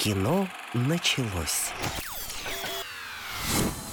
Кино началось.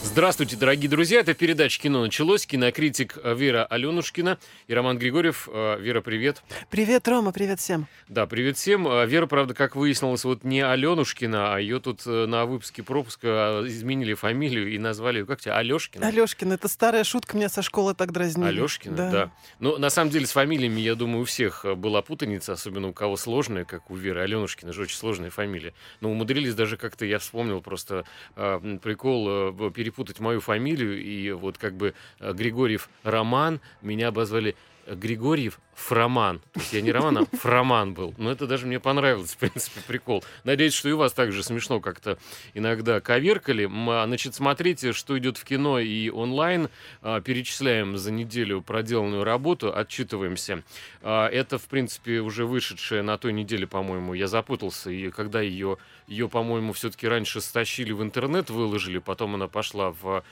Здравствуйте, дорогие друзья. Это передача «Кино началось». Кинокритик Вера Аленушкина и Роман Григорьев. Э, Вера, привет. Привет, Рома, привет всем. Да, привет всем. Э, Вера, правда, как выяснилось, вот не Аленушкина, а ее тут э, на выпуске пропуска изменили фамилию и назвали ее, как тебя, Алешкина? Алешкина. Это старая шутка, меня со школы так дразнили. Алешкина, да. да. Ну, на самом деле, с фамилиями, я думаю, у всех была путаница, особенно у кого сложная, как у Веры Аленушкина, же очень сложная фамилия. Но умудрились даже как-то, я вспомнил просто прикол перепутать путать мою фамилию, и вот как бы э, Григорьев Роман, меня обозвали Григорьев Фроман. То есть я не Роман, а Фроман был. Но это даже мне понравилось, в принципе, прикол. Надеюсь, что и у вас также смешно как-то иногда коверкали. А, значит, смотрите, что идет в кино и онлайн. А, перечисляем за неделю проделанную работу, отчитываемся. А, это, в принципе, уже вышедшая на той неделе, по-моему, я запутался. И когда ее, ее по-моему, все-таки раньше стащили в интернет, выложили, потом она пошла в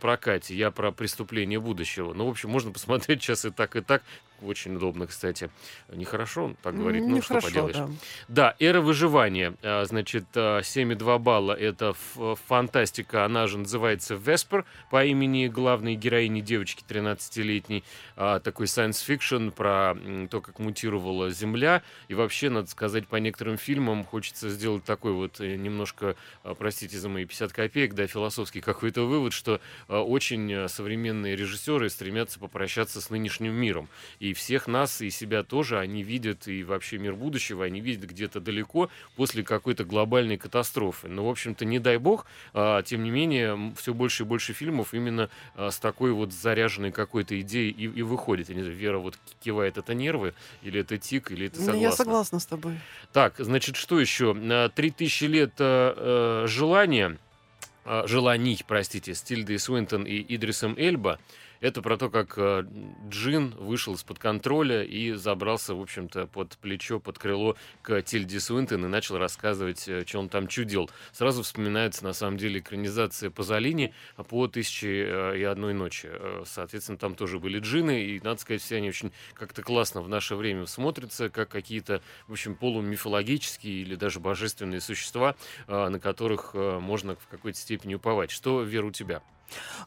прокате. Я про преступление будущего. Ну, в общем, можно посмотреть сейчас и так, и так. Очень удобно, кстати. Нехорошо так говорить, ну что поделаешь. Да. да, эра выживания. А, значит, 7,2 а, балла. Это фантастика. Она же называется Веспер по имени главной героини девочки 13-летней. А, такой science fiction про то, как мутировала Земля. И вообще, надо сказать, по некоторым фильмам хочется сделать такой вот э, немножко, простите за мои 50 копеек, да, философский какой-то вывод, что очень э, современные режиссеры стремятся попрощаться с нынешним миром. И всех нас, и себя тоже, они видят, и вообще мир будущего, они видят где-то далеко после какой-то глобальной катастрофы. Но, в общем-то, не дай бог, а, тем не менее, все больше и больше фильмов именно а, с такой вот заряженной какой-то идеей и, и выходит. Я не знаю, Вера вот кивает, это нервы, или это тик, или это согласна? Я согласна с тобой. Так, значит, что еще? Три тысячи лет э, желания, желаний, простите, с Тильдой Свинтон и Идрисом Эльба – это про то, как э, Джин вышел из-под контроля и забрался, в общем-то, под плечо, под крыло к Тильде Суинтон и начал рассказывать, э, что он там чудил. Сразу вспоминается, на самом деле, экранизация Пазолини по «Тысячи э, и одной ночи». Соответственно, там тоже были джины, и, надо сказать, все они очень как-то классно в наше время смотрятся, как какие-то, в общем, полумифологические или даже божественные существа, на которых можно в какой-то степени уповать. Что, Вера, у тебя?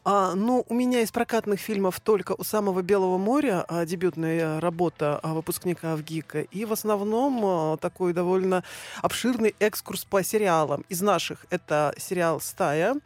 А, ну, у меня из прокатных фильмов только «У самого Белого моря» а, дебютная работа а, выпускника ВГИКа. И в основном а, такой довольно обширный экскурс по сериалам. Из наших это сериал «Стая»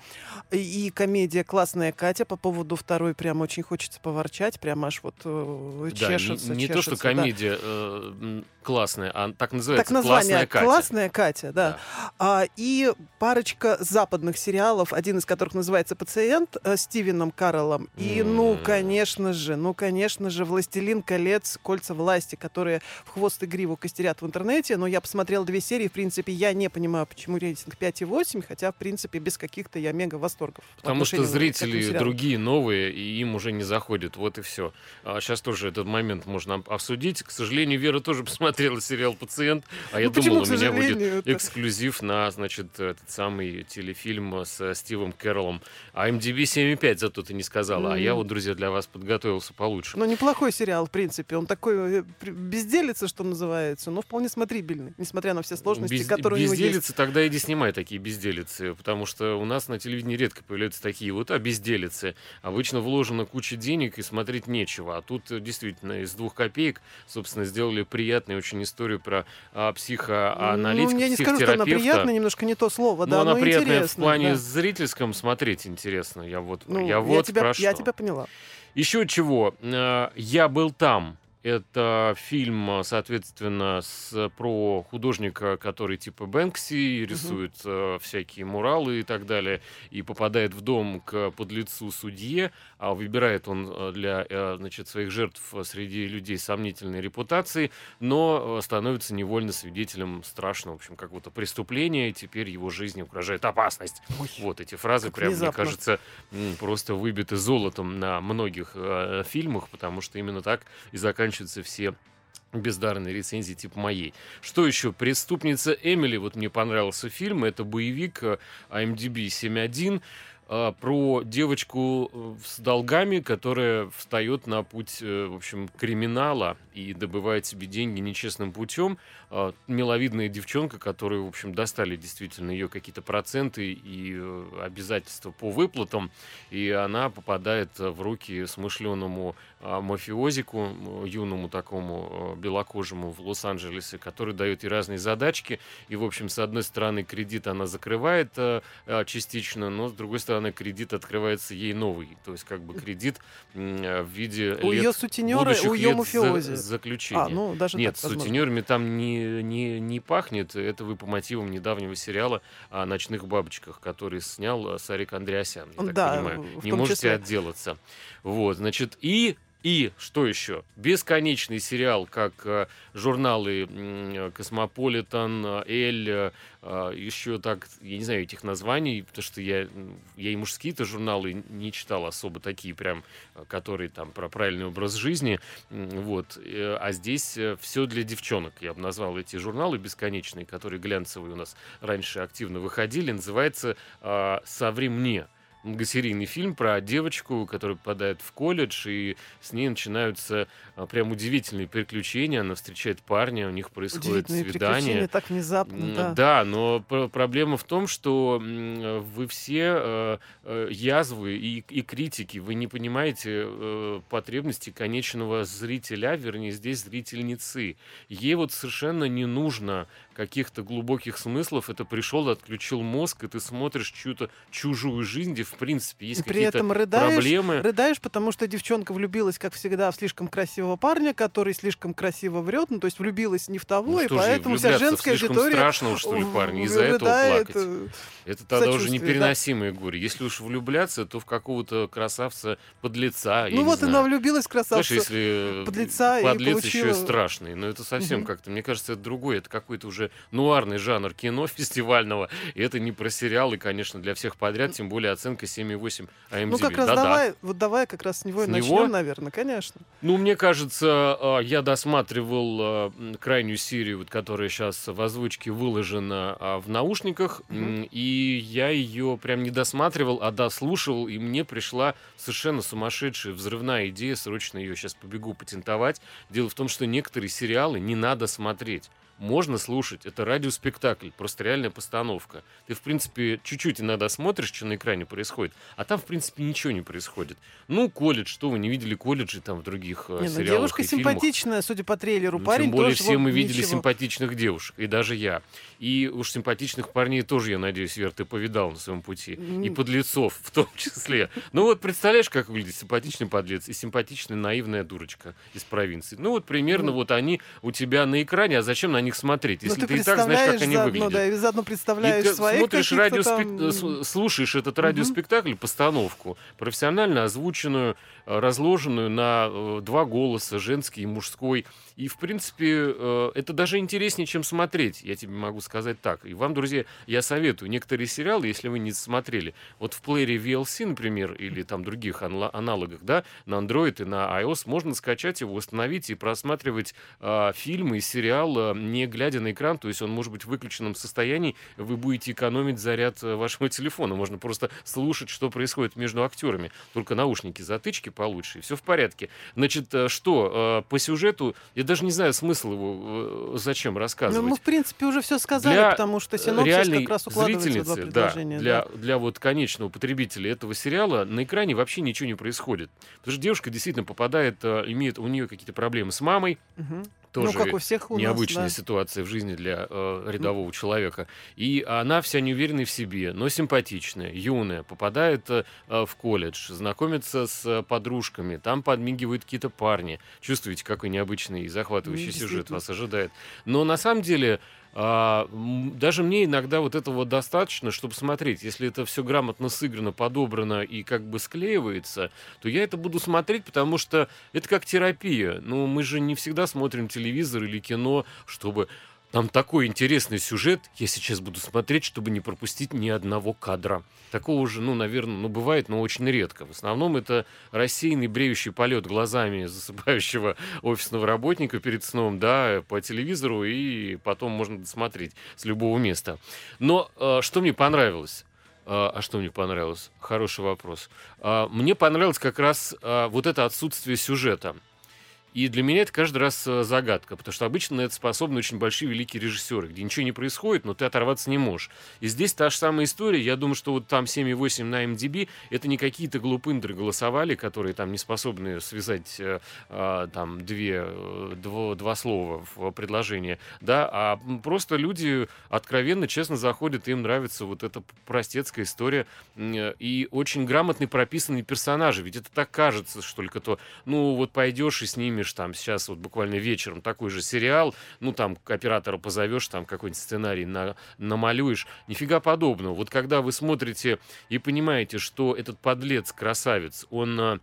и комедия «Классная Катя». По поводу второй прям очень хочется поворчать. Прям аж вот э, чешется, да, не, не чешется, то, что комедия да. э, классная, а так называется так название, «Классная Катя». «Классная Катя», да. да. А, и парочка западных сериалов, один из которых называется «Пациент», Бонт э, Стивеном Каролом. И, ну, конечно же, ну, конечно же, «Властелин колец. Кольца власти», которые в хвост и гриву костерят в интернете. Но я посмотрел две серии, в принципе, я не понимаю, почему рейтинг 5,8, хотя, в принципе, без каких-то я мега восторгов. Потому что зрители другие, новые, и им уже не заходят. Вот и все. А сейчас тоже этот момент можно обсудить. К сожалению, Вера тоже посмотрела сериал «Пациент», а я ну, думал, у меня будет это... эксклюзив на, значит, этот самый телефильм с Стивом Кэрролом. А MDB тебе 7,5 зато ты не сказала. Mm. А я вот, друзья, для вас подготовился получше. Ну, неплохой сериал, в принципе. Он такой э, безделица, что называется, но вполне смотрибельный, несмотря на все сложности, Без, которые у него есть. Тогда иди снимай такие безделицы, потому что у нас на телевидении редко появляются такие вот, а безделицы. Обычно вложена куча денег и смотреть нечего. А тут э, действительно из двух копеек, собственно, сделали приятную очень историю про а, психоаналитика, Ну, я не скажу, что она приятная, немножко не то слово, да, но она приятная в плане да. зрительском смотреть интересно. Я вот, ну, я я вот тебя, про Я что. тебя поняла. Еще чего. Э, я был там. Это фильм, соответственно, с, про художника, который типа Бэнкси рисует uh-huh. э, всякие муралы и так далее, и попадает в дом к подлецу судье, а выбирает он э, для э, значит, своих жертв среди людей сомнительной репутации, но становится невольно свидетелем страшного, в общем, какого-то преступления, и теперь его жизни угрожает опасность. Ой, вот эти фразы, прям, внезапно. мне кажется, просто выбиты золотом на многих э, фильмах, потому что именно так и заканчивается заканчиваются все бездарные рецензии типа моей. Что еще? «Преступница Эмили». Вот мне понравился фильм. Это боевик IMDb 7.1. а, про девочку э, с долгами, которая встает на путь, э, в общем, криминала и добывает себе деньги нечестным путем. А, миловидная девчонка, которую, в общем, достали действительно ее какие-то проценты и э, обязательства по выплатам, и она попадает в руки смышленому а, мафиозику, юному такому белокожему в Лос-Анджелесе, который дает ей разные задачки. И, в общем, с одной стороны, кредит она закрывает частично, но с другой стороны, стороны, кредит открывается ей новый. То есть, как бы кредит э, в виде у ее сутенера, у ее мафиози. За, заключения. А, ну, даже Нет, так, сутенерами там не, не, не пахнет. Это вы по мотивам недавнего сериала о ночных бабочках, который снял э, Сарик Андреасян, я так да, понимаю. Не можете числе. отделаться. Вот, значит, и и что еще? Бесконечный сериал, как э, журналы э, Cosmopolitan, Elle, э, еще так, я не знаю этих названий, потому что я, я и мужские-то журналы не читал особо такие прям, которые там про правильный образ жизни. Вот. А здесь все для девчонок. Я бы назвал эти журналы бесконечные, которые глянцевые у нас раньше активно выходили. Называется «Соври мне» многосерийный фильм про девочку, которая попадает в колледж, и с ней начинаются а, прям удивительные приключения. Она встречает парня, у них происходит свидание. так внезапно, да. Да, но проблема в том, что вы все э, язвы и, и критики, вы не понимаете э, потребности конечного зрителя, вернее, здесь зрительницы. Ей вот совершенно не нужно каких-то глубоких смыслов. Это пришел, отключил мозг, и ты смотришь чью-то чужую жизнь, где, в принципе, есть какие-то проблемы. Рыдаешь, потому что девчонка влюбилась, как всегда, в слишком красивого парня, который слишком красиво врет. Ну, то есть влюбилась не в того, ну, и поэтому вся женская аудитория... страшного, что ли, парня, из-за этого плакать. Э, это тогда уже непереносимое да. горе. Если уж влюбляться, то в какого-то красавца подлеца. Ну вот она влюбилась в красавца Знаешь, если подлеца подлец и получила... еще и страшный. Но это совсем угу. как-то, мне кажется, это другое. Это какой-то уже нуарный жанр кино фестивального. И это не про сериалы, конечно, для всех подряд, тем более оценка 7,8 IMDb. Ну как раз да, давай, да. вот давай как раз с него с и начнем, него? наверное, конечно. Ну, мне кажется, а, я досматривал а, крайнюю серию, вот, которая сейчас в озвучке выложена а, в наушниках, угу. и я ее прям не досматривал, а дослушивал, и мне пришла совершенно сумасшедшая взрывная идея, срочно ее сейчас побегу патентовать. Дело в том, что некоторые сериалы не надо смотреть можно слушать. Это радиоспектакль, просто реальная постановка. Ты, в принципе, чуть-чуть иногда смотришь, что на экране происходит, а там, в принципе, ничего не происходит. Ну, колледж, что вы не видели колледжи там в других э, не, ну, сериалах Девушка и симпатичная, фильмах. судя по трейлеру. Ну, Парень тем более тоже, все мы видели ничего. симпатичных девушек, и даже я. И уж симпатичных парней тоже, я надеюсь, Вер, ты повидал на своем пути. Mm. И подлецов в том числе. Ну вот представляешь, как выглядит симпатичный подлец и симпатичная наивная дурочка из провинции. Ну вот примерно mm. вот они у тебя на экране, а зачем на них смотреть? Если ты, ты и так знаешь, как они заодно, выглядят. Да, и заодно представляешь и ты своих смотришь радиоспек... там... слушаешь этот радиоспектакль, постановку, профессионально озвученную, э, разложенную на э, два голоса, женский и мужской. И, в принципе, э, это даже интереснее, чем смотреть, я тебе могу сказать так. И вам, друзья, я советую некоторые сериалы, если вы не смотрели, вот в плеере VLC, например, или там других аналогах, да, на Android и на iOS, можно скачать его, установить и просматривать э, фильмы и сериал, не глядя на экран, то есть он может быть в выключенном состоянии, вы будете экономить заряд э, вашего телефона. Можно просто слушать, что происходит между актерами. Только наушники, затычки получше, и все в порядке. Значит, э, что, по сюжету, я даже не знаю смысл его э, зачем рассказывать. Ну, мы, в принпе, уже все сказали, для потому что синопсис как раз укладывается в два предложения. Да, для, да. для вот конечного потребителя этого сериала на экране вообще ничего не происходит. Потому что девушка действительно попадает, э, имеет у нее какие-то проблемы с мамой, угу тоже ну, как у всех у необычная нас, да. ситуация в жизни для э, рядового mm. человека. И она вся неуверенная в себе, но симпатичная, юная, попадает э, в колледж, знакомится с подружками, там подмигивают какие-то парни. Чувствуете, какой необычный и захватывающий mm, сюжет вас ожидает. Но на самом деле а, даже мне иногда вот этого достаточно, чтобы смотреть. Если это все грамотно сыграно, подобрано и как бы склеивается, то я это буду смотреть, потому что это как терапия. Ну, мы же не всегда смотрим телевизор или кино, чтобы там такой интересный сюжет, я сейчас буду смотреть, чтобы не пропустить ни одного кадра. Такого уже, ну, наверное, ну, бывает, но очень редко. В основном это рассеянный бреющий полет глазами засыпающего офисного работника перед сном, да, по телевизору, и потом можно досмотреть с любого места. Но э, что мне понравилось? А, а что мне понравилось? Хороший вопрос. А, мне понравилось как раз а, вот это отсутствие сюжета. И для меня это каждый раз э, загадка, потому что обычно на это способны очень большие великие режиссеры, где ничего не происходит, но ты оторваться не можешь. И здесь та же самая история. Я думаю, что вот там 7,8 на MDB это не какие-то глупындры голосовали, которые там не способны связать э, э, там две, э, дво, два слова в предложение, да, а просто люди откровенно, честно заходят, им нравится вот эта простецкая история и очень грамотный прописанные персонажи. Ведь это так кажется, что только то, ну вот пойдешь и с ними снимешь там сейчас вот буквально вечером такой же сериал, ну там оператора позовешь, там какой-нибудь сценарий на, намалюешь. Нифига подобного. Вот когда вы смотрите и понимаете, что этот подлец, красавец, он а,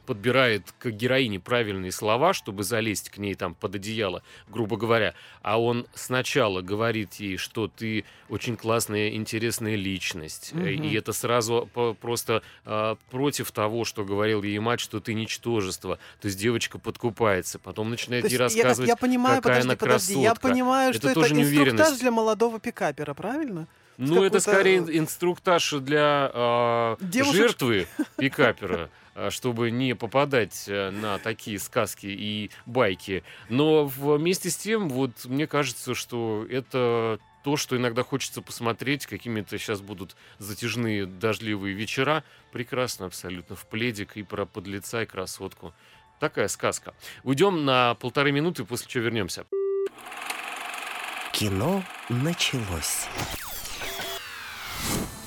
подбирает к героине правильные слова, чтобы залезть к ней там под одеяло, грубо говоря, а он сначала говорит ей, что ты очень классная, интересная личность, угу. и это сразу просто э, против того, что говорил ей мать, что ты ничтожество. То есть девочка подкупается, потом начинает ей рассказывать, я, я понимаю, какая подожди, она подожди, красотка. Я понимаю, это что тоже это инструктаж для молодого пикапера, правильно? Ну, это скорее инструктаж для э, жертвы пикапера. Э, чтобы не попадать э, на такие сказки и байки. Но вместе с тем, вот мне кажется, что это то, что иногда хочется посмотреть, какими-то сейчас будут затяжные дождливые вечера. Прекрасно абсолютно. В пледик и про подлеца и красотку. Такая сказка. Уйдем на полторы минуты, после чего вернемся. Кино началось.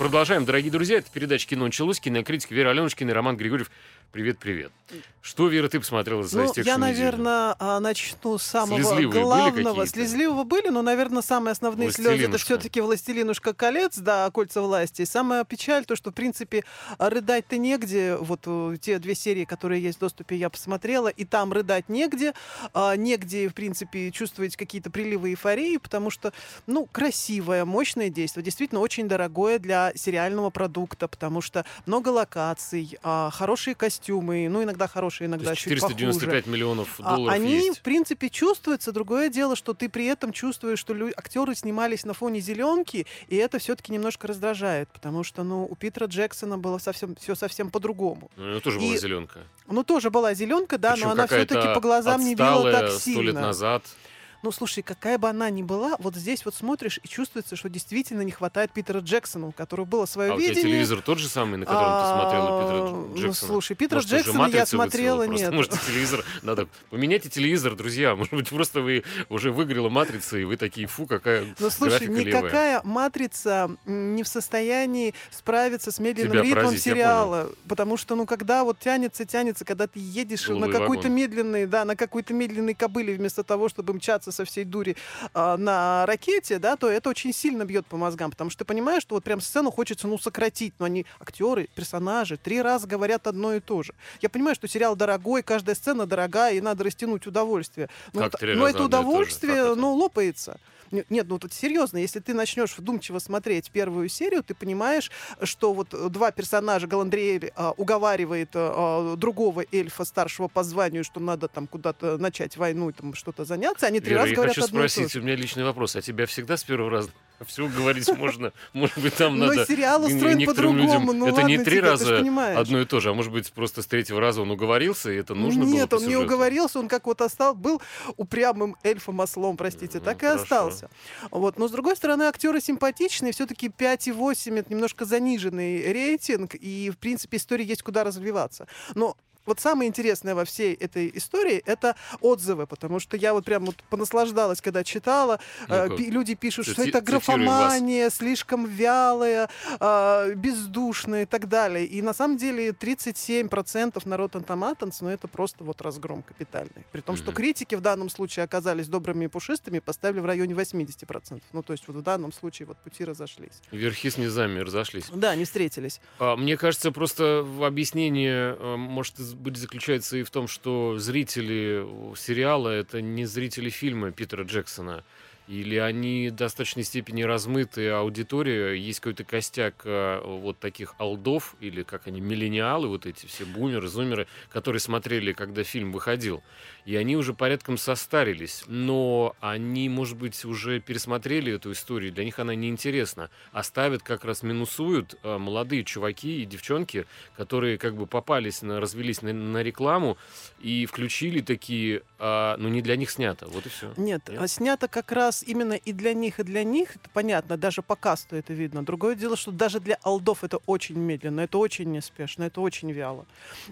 Продолжаем, дорогие друзья. Это передача «Кино началось». Кинокритик Вера Аленушкина и Роман Григорьев. Привет-привет. Что, Вера, ты посмотрела за ну, Я, наверное, неделю? начну с самого Слезливые главного. Были Слезливого были, но, наверное, самые основные слезы это все-таки «Властелинушка колец», да, «Кольца власти». И самая печаль то, что, в принципе, рыдать-то негде. Вот э, те две серии, которые есть в доступе, я посмотрела, и там рыдать негде. А, негде, в принципе, чувствовать какие-то приливы эйфории, потому что, ну, красивое, мощное действие. Действительно, очень дорогое для сериального продукта, потому что много локаций, а, хорошие костюмы, ну, иногда хорошие, иногда чуть 495 похуже. миллионов А, долларов Они, есть. в принципе, чувствуются. Другое дело, что ты при этом чувствуешь, что лю- актеры снимались на фоне зеленки, и это все-таки немножко раздражает, потому что, ну, у Питера Джексона было совсем все совсем по-другому. Ну, у него тоже И- была зеленка. Ну, тоже была зеленка, да, Причем но она все-таки по глазам не била так сильно. лет назад. Ну, слушай, какая бы она ни была, вот здесь вот смотришь и чувствуется, что действительно не хватает Питера Джексона, у которого было свое А у тебя видение. телевизор тот же самый, на котором ты смотрела А, Питера ну, Джексона? слушай, Питера Может, Джексона я смотрела, нет. Может, телевизор надо... Поменяйте телевизор, друзья. Может быть, просто вы уже выиграла матрица, и вы такие, фу, какая Ну, слушай, графика левая. никакая матрица не в состоянии справиться с медленным Тебя ритмом поразить, сериала. Потому что, ну, когда вот тянется, тянется, когда ты едешь Голубой на какой-то медленный, да, на какой-то медленной кобыле, вместо того, чтобы мчаться со всей дури а, на ракете, да, то это очень сильно бьет по мозгам. Потому что ты понимаешь, что вот прям сцену хочется, ну, сократить. Но они актеры, персонажи, три раза говорят одно и то же. Я понимаю, что сериал дорогой, каждая сцена дорогая, и надо растянуть удовольствие. Но, Как три но раза это удовольствие, ну, лопается. Не- Нет, ну тут серьезно, если ты начнешь вдумчиво смотреть первую серию, ты понимаешь, что вот э, два персонажа Галандриэль а, уговаривает а, другого эльфа старшего по званию, что надо там куда-то начать войну и там что-то заняться, они три Вера, раза я говорят хочу спросить, у меня личный вопрос. А тебя всегда с первого раза все говорить можно? Может быть, там Но надо... сериал н- устроен по-другому, ну Это не ладно три тебе, ты ж раза одно и то же, а может быть, просто с третьего раза он уговорился, и это нужно было Нет, он не уговорился, он как вот остался, был упрямым эльфом-ослом, простите, Ну, так и хорошо. остался. Вот. Но, с другой стороны, актеры симпатичные, все-таки 5,8 это немножко заниженный рейтинг, и, в принципе, истории есть куда развиваться. Но вот самое интересное во всей этой истории это отзывы, потому что я вот прям вот понаслаждалась, когда читала. Э, Ну-ка, пи- люди пишут, что это вас. графомания, слишком вялая, э, бездушная и так далее. И на самом деле 37% на Rotten Tomatoes, ну это просто вот разгром капитальный. При том, что критики в данном случае оказались добрыми и пушистыми, поставили в районе 80%. Ну то есть вот в данном случае вот пути разошлись. Верхи с низами разошлись. Да, они встретились. А, Мне кажется, просто объяснение э, может из- быть заключается и в том, что зрители сериала это не зрители фильма Питера Джексона. Или они в достаточной степени размыты, аудитория, есть какой-то костяк э, вот таких алдов, или как они, миллениалы, вот эти все бумеры, зумеры, которые смотрели, когда фильм выходил. И они уже порядком состарились, но они, может быть, уже пересмотрели эту историю, для них она неинтересна. Оставят, а как раз минусуют э, молодые чуваки и девчонки, которые как бы попались, на, развелись на, на рекламу и включили такие, э, ну не для них снято, вот и все. Нет, Нет? Снято как раз раз именно и для них, и для них, это понятно, даже по касту это видно. Другое дело, что даже для алдов это очень медленно, это очень неспешно, это очень вяло.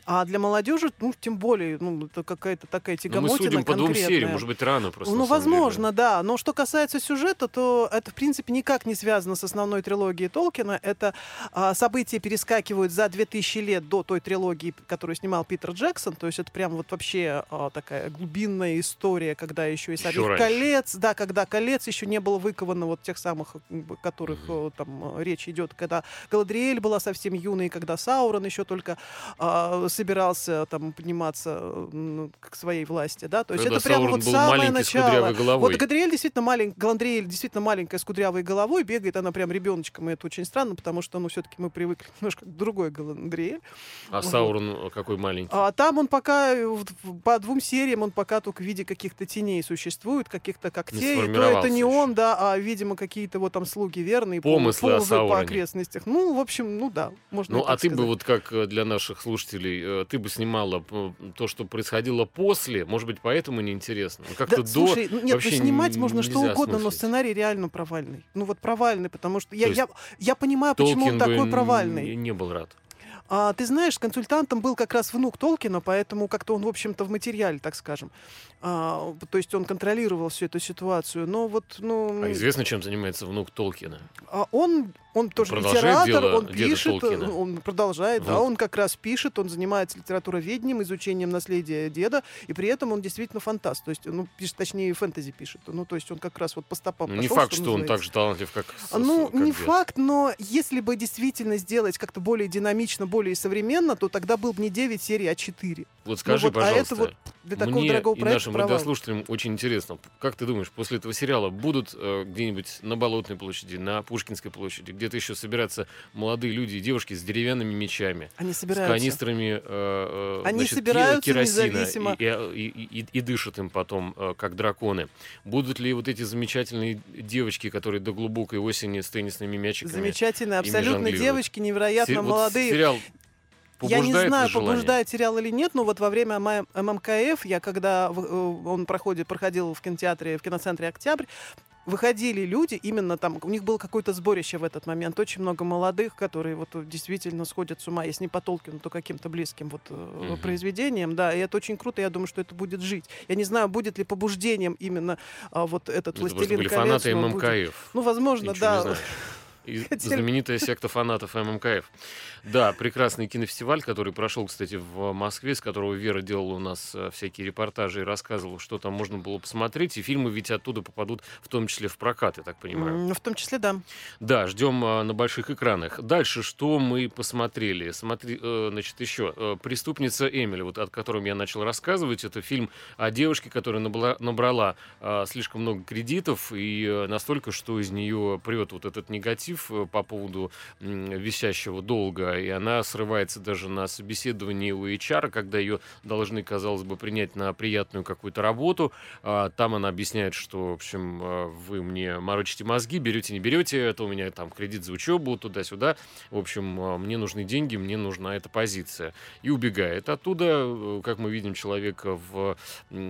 А для молодежи, ну, тем более, ну, это какая-то такая тягомотина Но мы судим по двум сериям, может быть, рано просто. Ну, возможно, деле. да. Но что касается сюжета, то это, в принципе, никак не связано с основной трилогией Толкина. Это а, события перескакивают за 2000 лет до той трилогии, которую снимал Питер Джексон. То есть это прям вот вообще а, такая глубинная история, когда еще и «Сорви колец», да, когда колец еще не было выковано вот тех самых, которых mm-hmm. там речь идет, когда Галадриэль была совсем юной, когда Саурон еще только а, собирался там подниматься к своей власти, да, то есть когда это прямо вот самое начало. Вот Галадриэль действительно маленькая, Галадриэль действительно маленькая с кудрявой головой, бегает она прям ребеночком, и это очень странно, потому что, ну, все-таки мы привыкли немножко к другой Галадриэль. А. Саурон какой маленький? А там он пока по двум сериям он пока только в виде каких-то теней существует, каких-то когтей, то это не он, да, а, видимо, какие-то вот там слуги верные, помыслы по окрестностях. Ну, в общем, ну да, можно Ну, а ты сказать. бы вот как э, для наших слушателей, э, ты бы снимала то, что происходило после, может быть, поэтому неинтересно. Ну, как-то да, до слушай, ну, нет, ну, снимать можно что угодно, но сценарий реально провальный. Ну вот провальный, потому что я, я, я понимаю, почему он такой провальный. не был рад. А, ты знаешь, консультантом был как раз внук Толкина, поэтому как-то он, в общем-то, в материале, так скажем. А, то есть он контролировал всю эту ситуацию. Но вот, ну... А известно, чем занимается внук Толкина? А он он тоже литератор, дело он пишет, он продолжает, вот. да, он как раз пишет, он занимается литературоведением, изучением наследия деда, и при этом он действительно фантаст, то есть, ну, пишет, точнее, фэнтези пишет, ну, то есть он как раз вот по стопам ну, пошел, Не факт, что, что он так же талантлив, как Ну, как не дед. факт, но если бы действительно сделать как-то более динамично, более современно, то тогда был бы не 9 серий, а 4. Вот скажи, ну, вот, пожалуйста, а это вот для такого мне дорогого и проекта нашим провал. радиослушателям очень интересно, как ты думаешь, после этого сериала будут э, где-нибудь на Болотной площади, на Пушкинской площади, где-то еще собираться молодые люди и девушки с деревянными мечами, Они собираются. с канистрами э, э, Они значит, собираются керосина независимо. И, и, и, и, и дышат им потом, э, как драконы. Будут ли вот эти замечательные девочки, которые до глубокой осени с теннисными мячиками Замечательные, абсолютно девочки, невероятно Се- молодые. Вот сериал я не знаю, желание? побуждает сериал или нет, но вот во время ММКФ, я когда э, он проходит, проходил в кинотеатре, в киноцентре «Октябрь», выходили люди, именно там, у них было какое-то сборище в этот момент, очень много молодых, которые вот действительно сходят с ума, если не по Толкину, то каким-то близким вот mm-hmm. произведением, да, и это очень круто, я думаю, что это будет жить. Я не знаю, будет ли побуждением именно а, вот этот это «Властелин были колец». фанаты ММКФ. Будет... Ну, возможно, да. И знаменитая секта фанатов ММКФ. Да, прекрасный кинофестиваль, который прошел, кстати, в Москве, с которого Вера делала у нас э, всякие репортажи и рассказывала, что там можно было посмотреть. И фильмы ведь оттуда попадут в том числе в прокат, я так понимаю. В том числе, да. Да, ждем а, на больших экранах. Дальше, что мы посмотрели? Смотри, э, значит, еще э, «Преступница Эмили», вот от которого я начал рассказывать. Это фильм о девушке, которая набрала, набрала слишком много кредитов и настолько, что из нее прет вот этот негатив по поводу висящего долга и она срывается даже на собеседовании у HR, когда ее должны, казалось бы, принять на приятную какую-то работу. А, там она объясняет, что, в общем, а, вы мне морочите мозги, берете, не берете, это у меня там кредит за учебу, туда-сюда. В общем, а, мне нужны деньги, мне нужна эта позиция. И убегает оттуда, э, как мы видим, человек в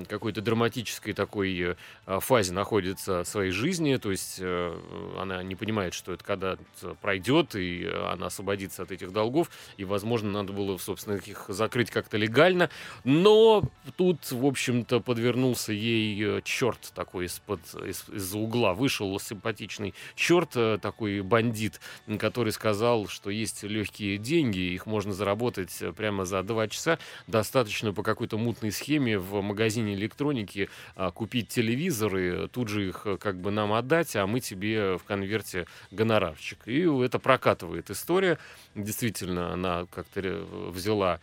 какой-то драматической такой э, фазе находится своей жизни, то есть э, она не понимает, что это когда пройдет, и она освободится от этих долгов, и, возможно, надо было, собственно, их закрыть как-то легально. Но тут, в общем-то, подвернулся ей э, черт такой из-под, из- из-за угла. Вышел симпатичный черт, э, такой бандит, который сказал, что есть легкие деньги, их можно заработать э, прямо за два часа. Достаточно по какой-то мутной схеме в магазине электроники купить телевизоры, тут же их как бы нам отдать, а мы тебе в конверте гонорар гонорарчик. И это прокатывает история. Действительно, она как-то взяла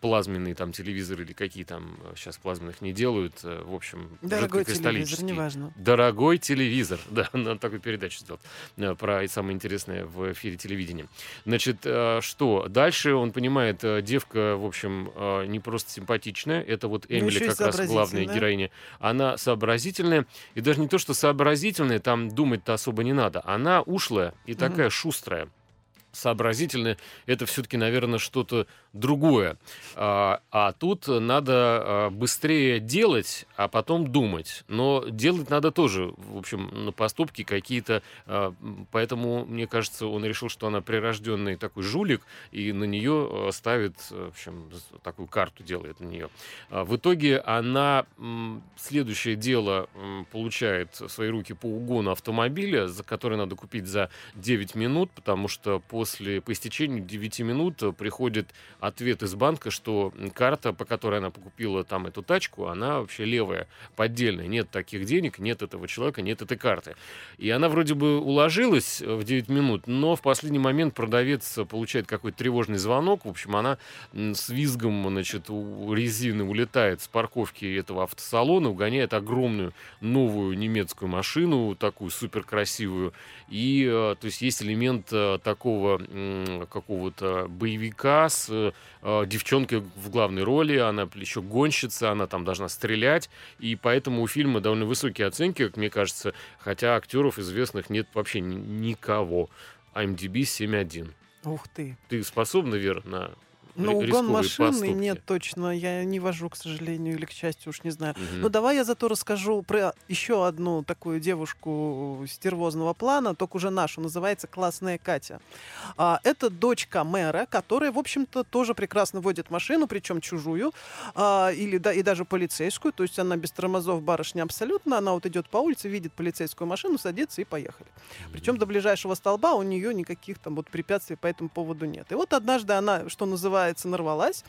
плазменный там телевизор или какие там, сейчас плазменных не делают, э, в общем, Дорогой телевизор, неважно. Дорогой телевизор, да, надо такую передачу сделать э, про самое интересное в эфире телевидения. Значит, э, что? Дальше он понимает, девка, в общем, не просто симпатичная, это вот ну, Эмили как раз главная героиня, она сообразительная, и даже не то, что сообразительная, там думать-то особо не надо, она ушлая и такая шустрая сообразительная, это все-таки, наверное, что-то другое. А, а тут надо а, быстрее делать, а потом думать. Но делать надо тоже, в общем, на поступки какие-то. А, поэтому, мне кажется, он решил, что она прирожденный такой жулик, и на нее ставит, в общем, такую карту делает на нее. В итоге она следующее дело получает в свои руки по угону автомобиля, за который надо купить за 9 минут, потому что после, по истечению 9 минут приходит ответ из банка, что карта, по которой она покупила там эту тачку, она вообще левая, поддельная. Нет таких денег, нет этого человека, нет этой карты. И она вроде бы уложилась в 9 минут, но в последний момент продавец получает какой-то тревожный звонок. В общем, она с визгом, значит, у резины улетает с парковки этого автосалона, угоняет огромную новую немецкую машину, такую супер красивую. И, э, то есть, есть элемент э, такого какого-то боевика с э, девчонкой в главной роли, она еще гонщица, она там должна стрелять, и поэтому у фильма довольно высокие оценки, как мне кажется, хотя актеров известных нет вообще никого. IMDb 7.1. Ух ты. Ты способна, Вера, на ну, угон машины поступки. нет точно. Я не вожу, к сожалению, или к счастью, уж не знаю. Угу. Но давай я зато расскажу про еще одну такую девушку стервозного плана, только уже нашу, называется «Классная Катя». А, это дочка мэра, которая, в общем-то, тоже прекрасно водит машину, причем чужую, а, или, да, и даже полицейскую, то есть она без тормозов барышня абсолютно, она вот идет по улице, видит полицейскую машину, садится и поехали. Причем до ближайшего столба у нее никаких там вот препятствий по этому поводу нет. И вот однажды она, что называется, называется, нарвалась,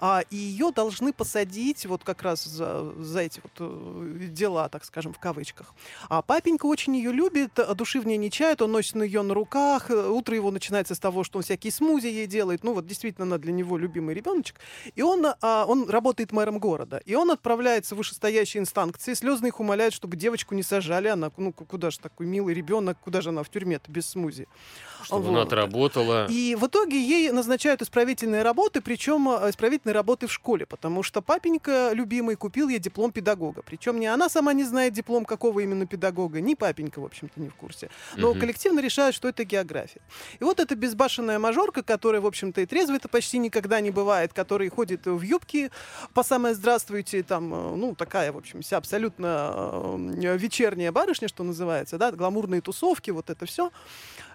а, и ее должны посадить вот как раз за, за эти вот э, дела, так скажем, в кавычках. А папенька очень ее любит, а души в ней не чает, он носит ее на руках, э, утро его начинается с того, что он всякие смузи ей делает, ну вот действительно она для него любимый ребеночек, и он, а, он работает мэром города, и он отправляется в вышестоящие инстанции, слезно их умоляет, чтобы девочку не сажали, она, ну куда же такой милый ребенок, куда же она в тюрьме-то без смузи. Чтобы вот. она отработала. И в итоге ей назначают исправительные работы, причем э, исправительные работы в школе, потому что папенька любимый купил ей диплом педагога. Причем не она сама не знает диплом какого именно педагога, ни папенька, в общем-то, не в курсе. Но угу. коллективно решают, что это география. И вот эта безбашенная мажорка, которая, в общем-то, и трезвой-то почти никогда не бывает, которая ходит в юбке по самое здравствуйте, там, э, ну, такая, в общем, вся абсолютно э, вечерняя барышня, что называется, да, гламурные тусовки, вот это все.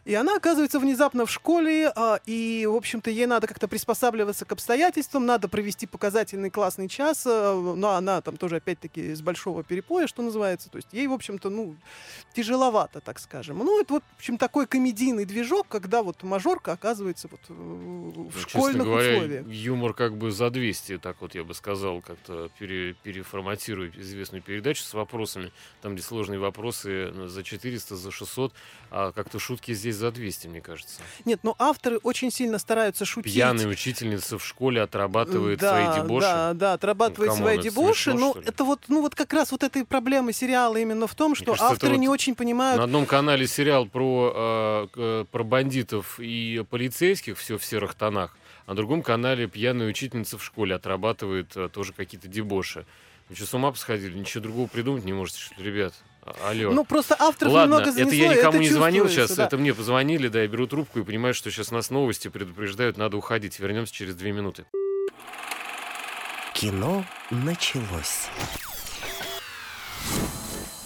И она оказывается внезапно в школе, и, в общем-то, ей надо как-то приспосабливаться к обстоятельствам, надо провести показательный классный час, а, но она там тоже, опять-таки, с большого перепоя, что называется, то есть ей, в общем-то, ну, тяжеловато, так скажем. Ну, это, вот, в общем, такой комедийный движок, когда вот мажорка оказывается вот в ну, школьных говоря, условиях. юмор как бы за 200, так вот я бы сказал, как-то пере, переформатирую известную передачу с вопросами, там, где сложные вопросы ну, за 400, за 600, а как-то шутки здесь за 200, мне кажется. Нет, но авторы очень сильно стараются шутить. Пьяная учительница в школе отрабатывает да, свои дебоши. Да, да, отрабатывает ну, свои дебоши. Смешно, но это вот, ну вот как раз вот этой проблемы сериала именно в том, что кажется, авторы не вот очень понимают. На одном канале сериал про, э, про бандитов и полицейских, все в серых тонах, а на другом канале пьяная учительница в школе отрабатывает э, тоже какие-то дебоши. Вы что, с ума посходили? Ничего другого придумать не можете, что ли, ребят? Алло. Ну, просто авторов Ладно, немного занесло, это я никому это не звонил сейчас, да. это мне позвонили, да, я беру трубку и понимаю, что сейчас нас новости предупреждают, надо уходить. Вернемся через две минуты. Кино началось.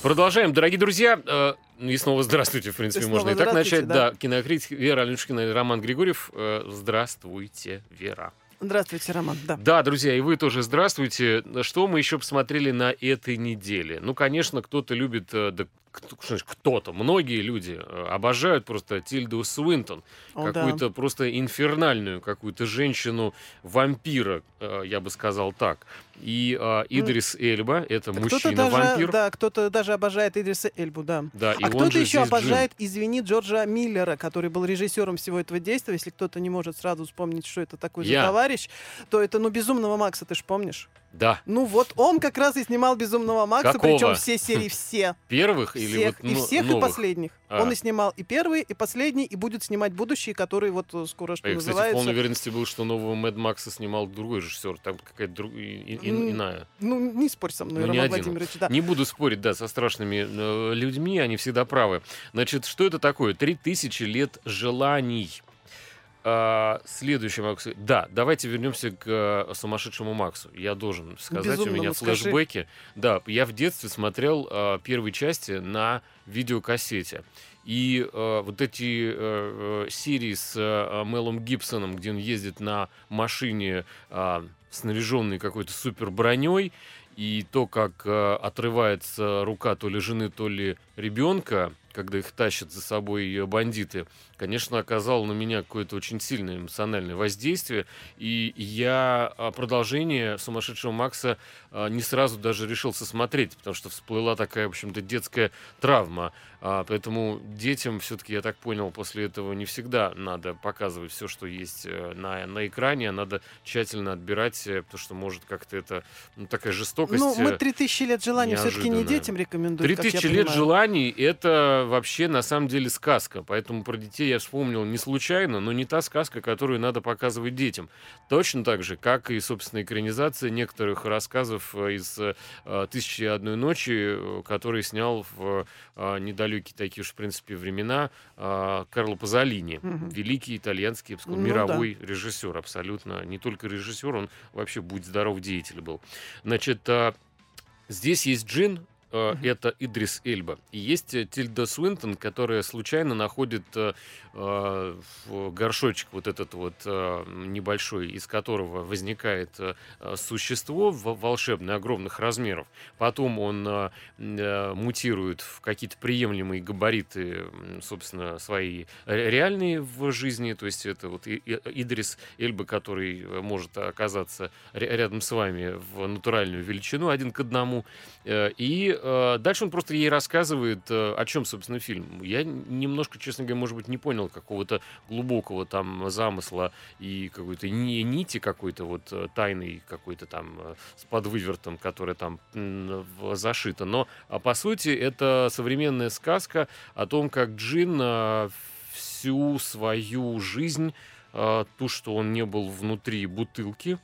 Продолжаем, дорогие друзья. Э, и снова здравствуйте, в принципе, и можно и так начать. Да, да кинокритик Вера Алюшкина и Роман Григорьев. Э, здравствуйте, Вера. Здравствуйте, Роман. Да. да, друзья, и вы тоже здравствуйте. Что мы еще посмотрели на этой неделе? Ну, конечно, кто-то любит э, кто-то, многие люди э, обожают просто Тильду Свинтон, О, какую-то просто инфернальную, какую-то женщину-вампира, э, я бы сказал так. И э, Идрис Эльба, это Да мужчина-вампир. да, кто-то даже обожает Идриса Эльбу, да. Да, а кто-то же еще обожает, извини, Джорджа Миллера, который был режиссером всего этого действия. Если кто-то не может сразу вспомнить, что это такой за Я. товарищ, то это, ну, «Безумного Макса», ты ж помнишь? Да, Ну вот он как раз и снимал «Безумного Макса», Какого? причем все серии, все. первых или Всех, вот и но- всех, и последних. А. Он и снимал и первые, и последние, и будет снимать будущие, которые вот э, скоро, что А я, кстати, в называется. полной уверенности был, что нового Мэд Макса снимал другой режиссер, там какая-то друг... и- и- иная. Ну, не спорь со мной, Ну, Роман. Владимирович, да. Не буду спорить, да, со страшными э, людьми, они всегда правы. Значит, что это такое? Три тысячи лет желаний. А, следующий Макс. Да, давайте вернемся к э, сумасшедшему Максу. Я должен сказать, у Безумному меня скажи. флешбеки. Да, я в детстве смотрел э, первые части на видеокассете. И э, вот эти э, э, серии с э, Мелом Гибсоном, где он ездит на машине, э, снаряженной какой-то супер броней, и то, как э, отрывается рука то ли жены, то ли ребенка, когда их тащат за собой э, бандиты, конечно, оказало на меня какое-то очень сильное эмоциональное воздействие. И я а, продолжение «Сумасшедшего Макса» а, не сразу даже решился смотреть, потому что всплыла такая, в общем-то, детская травма. А, Поэтому детям все-таки, я так понял, после этого не всегда надо показывать все, что есть э, на, на экране, а надо тщательно отбирать, э, потому что может как-то это ну, такая жестокость. Ну, мы э, 3000 лет желаний все-таки не детям рекомендуем. Три как я тысячи лет понимаю. желаний — это вообще на самом деле сказка. Поэтому про детей я вспомнил не случайно, но не та сказка, которую надо показывать детям. Точно так же, как и, собственно, экранизация некоторых рассказов э, из э, «Тысячи и одной ночи», э, который снял в э, недалекие такие уж, в принципе, времена э, Карло Пазолини. Мгм. Великий итальянский, я бы сказал, Ну да. мировой режиссер абсолютно. Не только режиссер, он вообще, будь здоров, деятель был. Значит, а, здесь есть Джин, э, это Идрис Эльба. И есть э, Тильда Свинтон, которая случайно находит э, в горшочек вот этот вот э, небольшой, из которого возникает э, существо во- волшебное, огромных размеров. Потом он э, мутирует в какие-то приемлемые габариты, собственно, свои ре- реальные в жизни. То есть это вот Идрис Эльба, который может оказаться ря- рядом с вами в натуральную величину один к одному. И э, дальше он просто ей рассказывает, э, о чем, собственно, фильм. Я немножко, честно говоря, может быть, не понял какого-то глубокого там замысла и какой-то ни- нити какой-то вот э, тайной какой-то там э, с подвывертом, которая там в- зашита. Но, а, по сути, это современная сказка о том, как Джин э, всю свою жизнь, э, ту, что он не был внутри бутылки,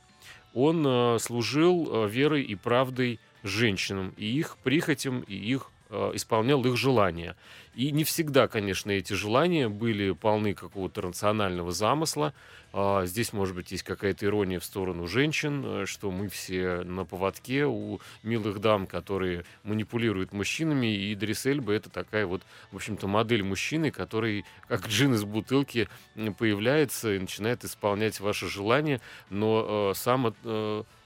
он э, служил э, верой и правдой женщинам, и их прихотям, и их э, исполнял их желания. И не всегда, конечно, эти желания были полны какого-то рационального замысла. А, Здесь, может быть, есть какая-то ирония в сторону женщин, э, что мы все на поводке у милых дам, которые манипулируют мужчинами, и Идрис Эльба — это такая вот, в общем-то, модель мужчины, который, как джин из бутылки, появляется и начинает исполнять ваши желания, но э, сам,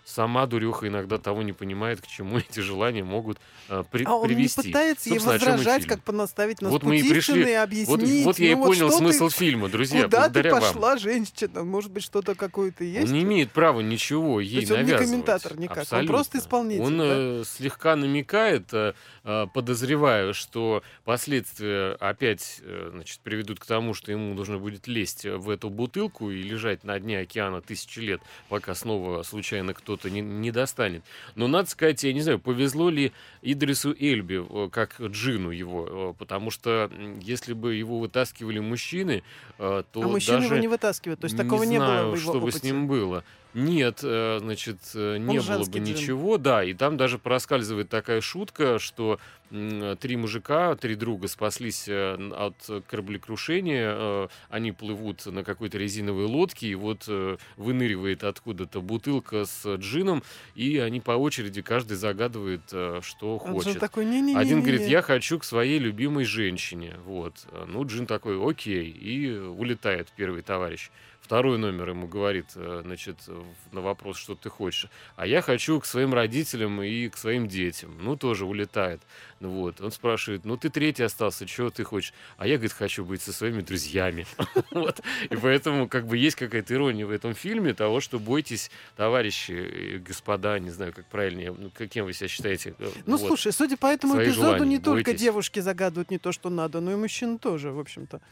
сама дурюха иногда того не понимает, к чему эти желания могут э, при- А он привести. не пытается ей и возражать, как понаставить на Вот мы и пришли- истины, Вот, объяснить. вот я и ну понял что ты- смысл фильма, друзья, Куда ты благодаря вам. пошла, женщина? Может быть, что-то какое-то есть? Он не имеет права ничего ей То есть он не навязывать. комментатор никак, он Абсолютно. просто исполнитель, Он да? э, слегка намекает, э, э, подозревая, что последствия опять э, значит, приведут к тому, что ему нужно будет лезть в эту бутылку и лежать на дне океана тысячи лет, пока снова случайно кто-то не, не достанет. Но надо сказать, я не знаю, повезло ли Идрису Эльби, э, как Джину его, э, потому что если бы его вытаскивали мужчины, э, то а мужчины даже... его не вытаскивают. То есть такого не, знаю, было в его что бы с опыте. ним было. Нет, э, значит, э, не было женский бы джин. ничего, да. И там даже проскальзывает такая шутка, что три мужика, три друга спаслись э, от кораблекрушения. Они плывут на какой-то резиновой лодке, и вот выныривает откуда-то бутылка с джином, и они по очереди каждый загадывает, что Джин хочет. такой, не-не-не. Один говорит, я хочу к своей любимой женщине. Вот. Ну, Джин такой, окей, и улетает первый товарищ. Второй номер ему говорит, э, значит, на вопрос, что ты хочешь. А я хочу к своим родителям и к своим детям. Ну, тоже улетает. Ну, вот. Он спрашивает, ну, ты третий остался, чего ты хочешь? А я, говорит, хочу быть со своими друзьями. Вот. И поэтому, как бы, есть какая-то ирония в этом фильме того, что бойтесь, товарищи, господа, не знаю, как правильнее, ну, каким вы себя считаете. э, Ну, вот. слушай, судя по этому эпизоду, желания, не только девушки загадывают не то, что надо, но и мужчины тоже, в общем-то.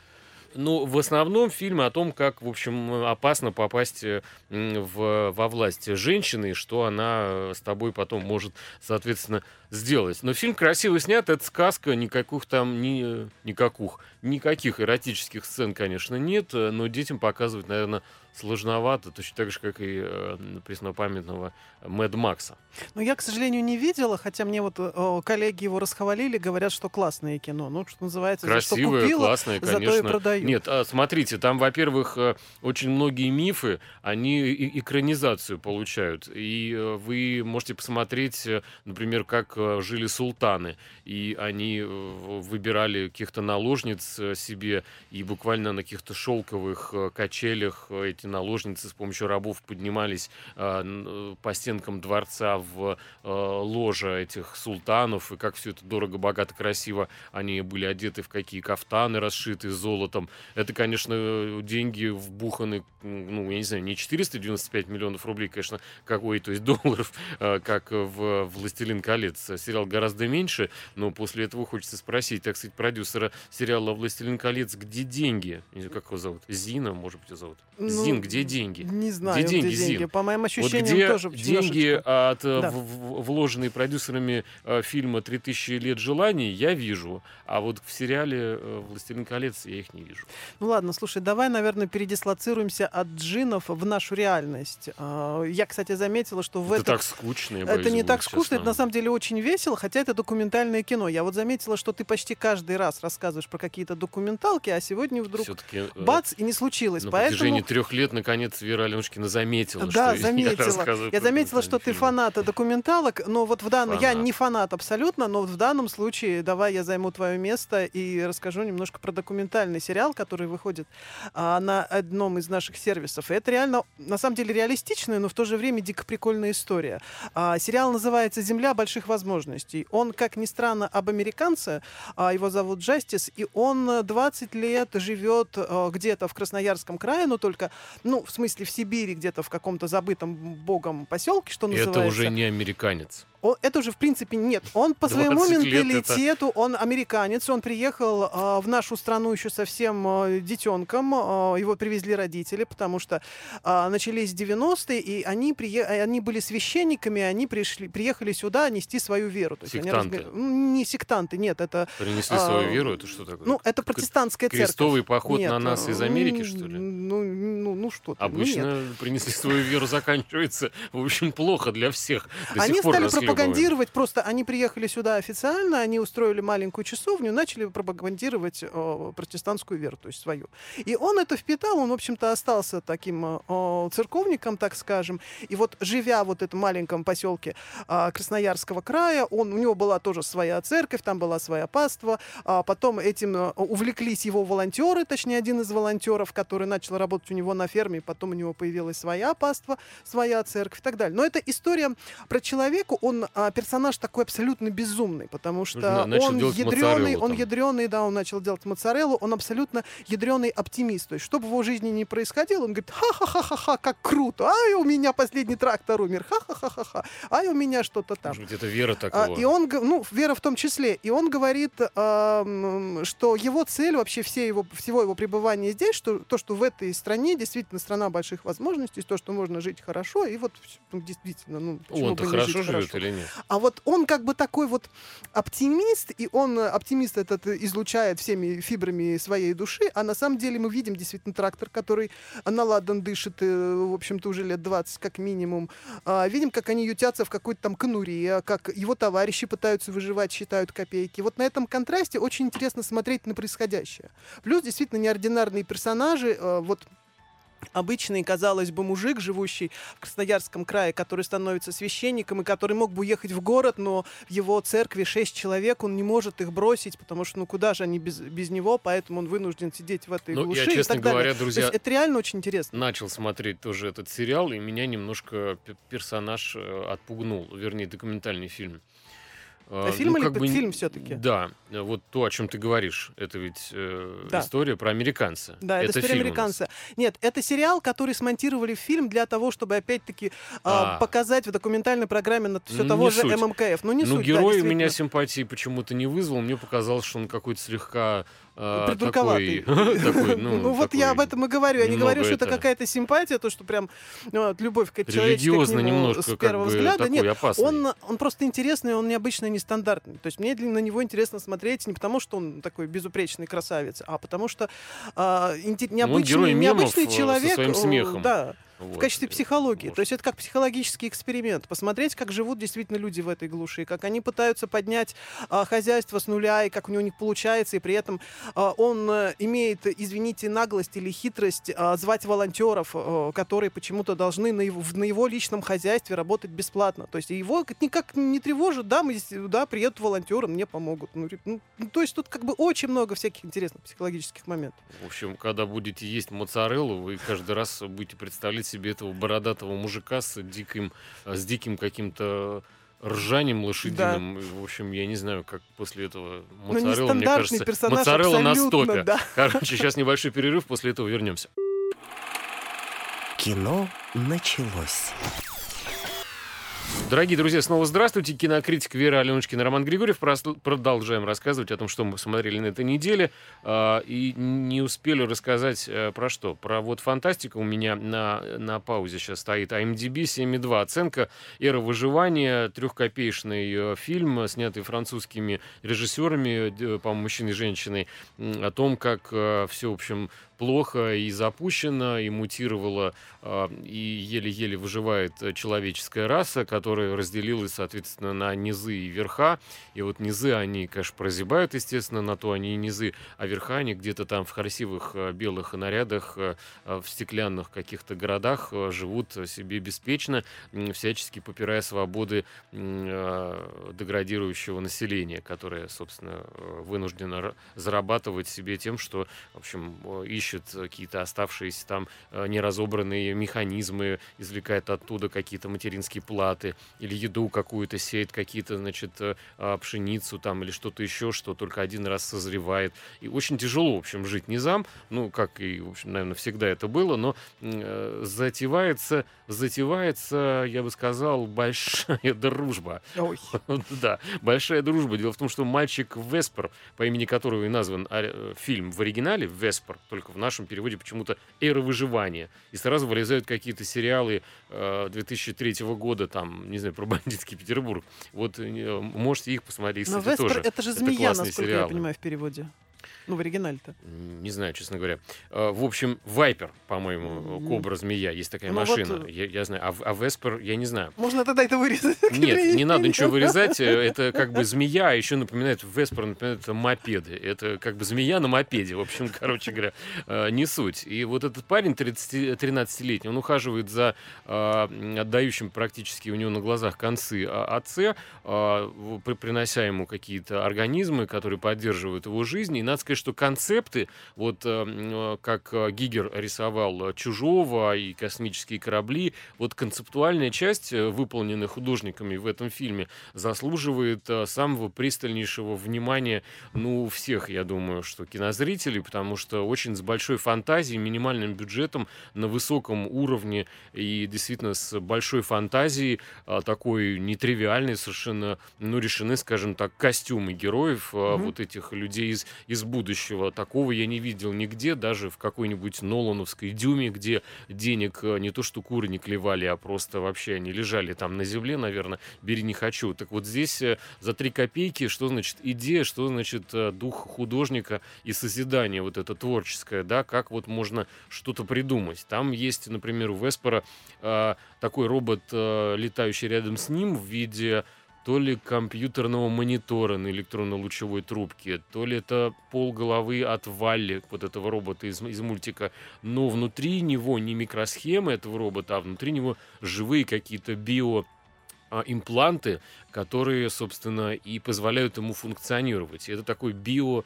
Ну, в основном фильм о том, как, в общем, опасно попасть э, в, во власть женщины, и что она э, с тобой потом может, соответственно, сделать. Но фильм красиво снят, это сказка, никаких там, ни, никаких, никаких эротических сцен, конечно, нет, э, но детям показывать, наверное, сложновато, точно так же, как и э, преснопамятного Мэд Макса. Но я, к сожалению, не видела, хотя мне вот э, коллеги его расхвалили, говорят, что классное кино. Ну, что называется, за что Красивое, купила, классное, зато и конечно. продаю. Нет, а, смотрите, там, во-первых, э, очень многие мифы, они экранизацию получают. И э, вы можете посмотреть, например, как жили султаны. И они э, выбирали каких-то наложниц э, себе, и буквально на каких-то шелковых э, качелях э, эти наложницы с помощью рабов поднимались э, э, по стенкам дворца в э, ложа этих султанов, и как все это дорого, богато, красиво они были одеты в какие кафтаны, расшитые золотом. Это, конечно, э, деньги вбуханы, ну, я не знаю, не 495 миллионов рублей, конечно, какой, то есть долларов, э, как в «Властелин колец». Сериал гораздо меньше, но после этого хочется спросить, так сказать, продюсера сериала «Властелин колец», где деньги? Как его зовут? Зина, может быть, его зовут? Ну, Зин, где деньги? Не знаю, Где деньги, где деньги. Зин? По моим Вот ощущениям, где тоже деньги от э, Да. в- вложенные продюсерами э, фильма «3000 лет желаний» я вижу, а вот в сериале э, «Властелин колец» я их не вижу. Ну ладно, слушай, давай, наверное, передислоцируемся от джинов в нашу реальность. А, Я, кстати, заметила, что в это этом... так скучно, я Это боюсь, не будет, так скучно, честно. это на самом деле очень весело, хотя это документальное кино. Я вот заметила, что ты почти каждый раз рассказываешь про какие-то документалки, а сегодня вдруг Всё-таки, э, бац, и не случилось. на Поэтому протяжении трех лет, наконец, Вера Аленушкина заметила, Да, что заметила. я рассказываю Я заметила, что ты фанат документалок, но вот в данном... Я не фанат абсолютно, но в данном случае давай я займу твое место и расскажу немножко про документальный сериал, который выходит а, на одном из наших сервисов. И это реально, на самом деле, реалистичная, но в то же время дико прикольная история. А, сериал называется «Земля больших возможностей». Он, как ни странно, об американце, а, его зовут Джастис, и он э, 20 лет живет э, где-то в Красноярском крае, но только, ну, в смысле, в Сибири, где-то в каком-то забытом богом поселке, что называется. Это уже не американец. Он- это уже, в принципе, нет. Он по 20 своему лет это- менталитету, он американец, он приехал а, в нашу страну еще совсем а, детенком, а, его привезли родители, потому что а, начались 90-е, и они, прие... они были священниками, они пришли, приехали сюда нести свою веру. То есть они Сектанты. разго- М, Не сектанты, нет, это, Принесли А, свою веру, это что такое? ну, это протестантская церковь. Крестовый поход Нет, на нас из Америки, что ли? Ну, ну, ну что ты, ну, нет. Обычно принесли свою веру заканчивается, в общем, плохо для всех. До Они сих пор стали. Пропагандировать, просто они приехали сюда официально, они устроили маленькую часовню, начали пропагандировать э, протестантскую веру, то есть свою. И он это впитал, он, в общем-то, остался таким э, церковником, так скажем. И вот живя вот в этом маленьком поселке э, Красноярского края, он, у него была тоже своя церковь, там была своя паства. А потом этим э, увлеклись его волонтеры, точнее, один из волонтеров, который начал работать у него на ферме, потом у него появилась своя паства, своя церковь и так далее. Но это история про человека, он а, персонаж такой абсолютно безумный, потому что на- начал он ядреный, он там. ядреный, да, он начал делать моцареллу, он абсолютно ядреный оптимист. То есть, что бы в его жизни ни происходило, он говорит, ха-ха-ха-ха, как круто, ай, у меня последний трактор умер, ха-ха-ха-ха, ай, у меня что-то там. Может быть, это вера А, такого. и он, ну, Вера в том числе, и он говорит, а, что его цель вообще все его, всего его пребывания здесь, что то, что в этой стране действительно страна больших возможностей, то, что можно жить хорошо, и вот ну, действительно, ну, почему Он-то не хорошо живет хорошо? или нет? А вот он как бы такой вот оптимист, и он, э, оптимист этот, излучает всеми фибрами своей души, а на самом деле мы видим действительно трактор, который на ладан дышит, э, в общем-то, уже лет 20 как минимум. А, Видим, как они ютятся в какой-то там конуре, как его товарищи пытаются выживать, считают копейки. Вот на этом контрасте очень интересно смотреть на происходящее. Плюс действительно неординарные персонажи, э, вот обычный, казалось бы, мужик, живущий в Красноярском крае, который становится священником и который мог бы уехать в город, но в его церкви шесть человек, он не может их бросить, потому что ну куда же они без, без него, поэтому он вынужден сидеть в этой Ну, глуши я, честно и так далее. говоря, То друзья, есть это реально очень интересно. начал смотреть тоже этот сериал, и меня немножко персонаж э, отпугнул, вернее, документальный фильм. А Э, фильм ну, или как бы фильм все-таки? Да, э, вот то, о чем ты говоришь, это ведь э, Да. история про американца. Да, это, история фильм у нас. американца. Нет, это сериал, который смонтировали в фильм для того, чтобы опять-таки А. показать в документальной программе на все Ну, того же суть. ММКФ. Ну, не ну, суть, да, герой у меня симпатии почему-то не вызвал. Мне показалось, что он какой-то слегка э, Придурковатый. такой, такой, ну, Ну, вот я об этом и говорю. Я не говорю, что это какая-то симпатия, то, что прям ну, вот, любовь к нему немножко с как первого бы взгляда. такой Нет, опасный. он, он просто интересный, он необычный, нестандартный. То есть мне на него интересно смотреть не потому, что он такой безупречный красавец, а потому что а, инте- необычный, необычный э, со человек. своим э, смехом. Да, Вот. в качестве психологии. Может. То есть это как психологический эксперимент. Посмотреть, как живут действительно люди в этой глуши, как они пытаются поднять а, хозяйство с нуля, и как у него не получается, и при этом а, он а, имеет, извините, наглость или хитрость а, звать волонтеров, а, которые почему-то должны на его, на его личном хозяйстве работать бесплатно. То есть его как- никак не тревожит, да, мы да, приедут волонтеры, мне помогут. Ну, ре- ну, то есть тут как бы очень много всяких интересных психологических моментов. В общем, когда будете есть моцареллу, вы каждый раз будете представлять себе этого бородатого мужика с диким, с диким каким-то ржанием лошадиным. И, В общем, я не знаю, как после этого Ну, моцарелла, мне кажется, персонаж моцарелла на стопе. да. Короче, сейчас небольшой перерыв, после этого вернемся. Кино началось. Дорогие друзья, снова здравствуйте. Кинокритик Вера Аленочкина, Роман Григорьев. Продолжаем рассказывать о том, что мы смотрели на этой неделе. А, И не успели рассказать э, про что. Про вот фантастику у меня на, на паузе сейчас стоит. IMDb 7,2. Оценка «Эра выживания». Трехкопеечный э, фильм, снятый французскими режиссерами, по-моему, мужчиной и женщиной, о том, как все, в общем, плохо и запущено, и мутировала, а, и еле-еле выживает э, человеческая раса, которая разделилась, соответственно, на низы и верха. И вот низы, они, конечно, прозябают, естественно, на то они и низы, а верха, они где-то там в красивых э, белых нарядах, э, в стеклянных каких-то городах живут себе беспечно, всячески попирая свободы деградирующего населения, которое, собственно, вынуждено ра- зарабатывать себе тем, что, в общем, э, ищет какие-то оставшиеся там э, неразобранные механизмы, извлекает оттуда какие-то материнские платы или еду какую-то, сеет какие-то, значит, э, а, пшеницу там или что-то еще, что только один раз созревает. И очень тяжело, в общем, жить низам, ну, как и, в общем, наверное, всегда это было, но э, затевается, затевается, я бы сказал, большая дружба. Ой. Да, большая дружба. Дело в том, что мальчик Веспер, по имени которого и назван а, э, фильм в оригинале, Веспер, только в нашем переводе почему-то «Эра выживания». И сразу вылезают какие-то сериалы э, 2003 года, там, не знаю, про бандитский Петербург. Вот э, можете их посмотреть, Но кстати, Веспер тоже. это же змея, насколько я сериалы. понимаю, в переводе. Ну, в оригинале-то. Не знаю, честно говоря. Э, В общем, Вайпер, по-моему. Кобра Змея, есть такая Ну вот, машина. э, Я, я знаю. А, а Веспер, я не знаю. Можно тогда это вырезать? Нет, не надо ничего вырезать. э, Это как бы змея, а еще напоминает Веспер, напоминает мопеды. Это как бы змея на мопеде. В общем, короче говоря, э, не суть. И вот этот парень 30, 13-летний, он ухаживает за м, отдающим практически у него на глазах концы а, отце, принося ему какие-то организмы, которые поддерживают его жизнь. И надо сказать, что концепты, вот э, м, э, как э, Гигер рисовал э, «Чужого» и «Космические корабли», вот концептуальная часть, выполненная художниками в этом фильме, заслуживает самого пристальнейшего внимания, ну, всех, я думаю, что кинозрителей, потому что очень с большой фантазией, минимальным бюджетом, на высоком уровне и действительно с большой фантазией, такой нетривиальной совершенно, ну, решены, скажем так, костюмы героев, Мгм. вот этих людей из, из будущего. Такого я не видел нигде, даже в какой-нибудь Нолановской дюме, где денег э, не то что куры не клевали, а просто вообще они лежали там на земле, наверное, бери не хочу. Так вот здесь э, за три копейки, что значит идея, что значит э, дух художника и созидание вот это творческое, да, как вот можно что-то придумать. Там есть, например, у Веспера э, такой робот, э, летающий рядом с ним в виде то ли компьютерного монитора на электронно-лучевой трубке, то ли это пол головы от Валли, вот этого робота из, из мультика. Но внутри него не микросхемы этого робота, а внутри него живые какие-то био импланты, которые, собственно, и позволяют ему функционировать. Это такой био,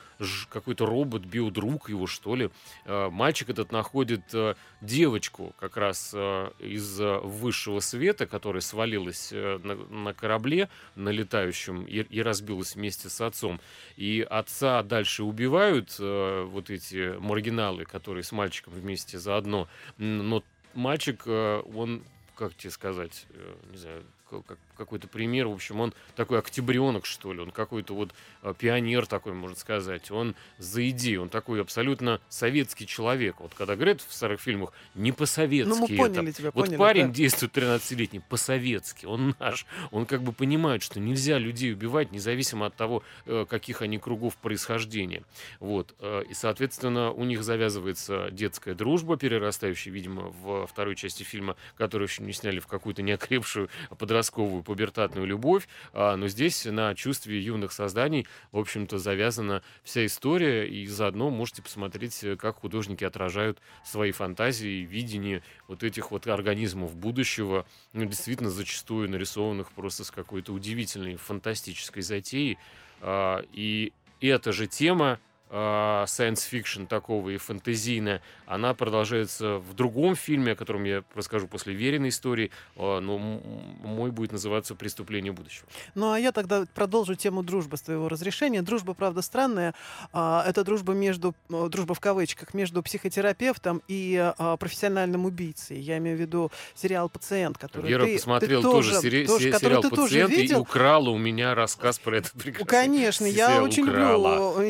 какой-то робот, биодруг его, что ли. А, мальчик этот находит а, девочку как раз из высшего света, которая свалилась э, на, корабле, на летающем, и, разбилась вместе с отцом. И отца дальше убивают э, вот эти маргиналы, которые с мальчиком вместе заодно. Но мальчик, э, он как тебе сказать, не знаю, как, какой-то пример. В общем, он такой октябренок, что ли. Он какой-то вот э, пионер такой, можно сказать. Он за идею. Он такой абсолютно советский человек. Вот когда говорят в старых фильмах, не по-советски ну, мы поняли это. Тебя, вот поняли, парень да. действует 13-летний по-советски. Он наш. Он как бы понимает, что нельзя людей убивать, независимо от того, э, каких они кругов происхождения. Вот. Э, и, соответственно, у них завязывается детская дружба, перерастающая, видимо, в второй части фильма, которую еще не сняли в какую-то неокрепшую подростковую пубертатную любовь, а, но здесь на чувстве юных созданий, в общем-то, завязана вся история, и заодно можете посмотреть, э, как художники отражают свои фантазии, видение вот этих вот организмов будущего, ну, действительно, зачастую нарисованных просто с какой-то удивительной, фантастической затеей. А, и эта же тема science fiction такого и фэнтезийная, она продолжается в другом фильме, о котором я расскажу после веренной истории, а, но мой будет называться «Преступление будущего». Ну, а я тогда продолжу тему дружбы с твоего разрешения. Дружба, правда, странная. А, это дружба между, дружба в кавычках, между психотерапевтом и профессиональным убийцей. Я имею в виду сериал «Пациент», который Вера ты, посмотрела ты тоже, тоже, сери- тоже сериал тоже «Пациент» и видел. украла у меня рассказ про этот прекрасный Конечно, я очень украла. люблю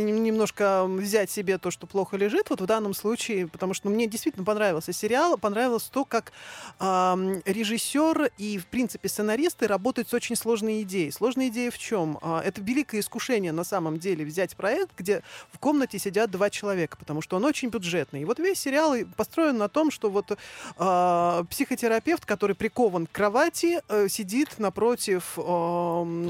э, взять себе то, что плохо лежит, вот в данном случае, потому что ну, мне действительно понравился сериал, понравилось то, как э, режиссер и, в принципе, сценаристы работают с очень сложной идеей. Сложная идея в чем? Э, это великое искушение на самом деле взять проект, где в комнате сидят два человека, потому что он очень бюджетный. И вот весь сериал построен на том, что вот э, психотерапевт, который прикован к кровати, э, сидит напротив э,